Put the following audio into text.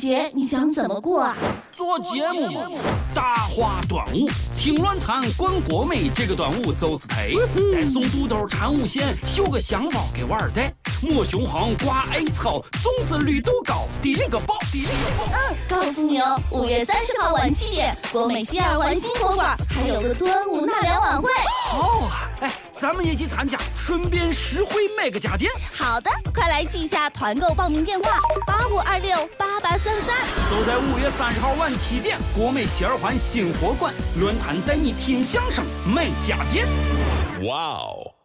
节你想怎么过啊？做节目嘛，大话端午，听乱谈观国美，这个端午就是忒。再送肚兜缠五线，绣个香包给娃儿戴，抹雄黄挂艾草，粽子绿豆糕，第一个宝，第一个爆。嗯，告诉你哦，五月三十号晚七点，国美西二环新国馆还有个端午纳凉晚会。好啊，哎，咱们也去参加，顺便实惠买个家电。好的，快来记一下团购报名电话：八五二六八八三三。都在五月三十号晚七点，国美西二环新货馆论坛带你听相声、买家电。哇哦！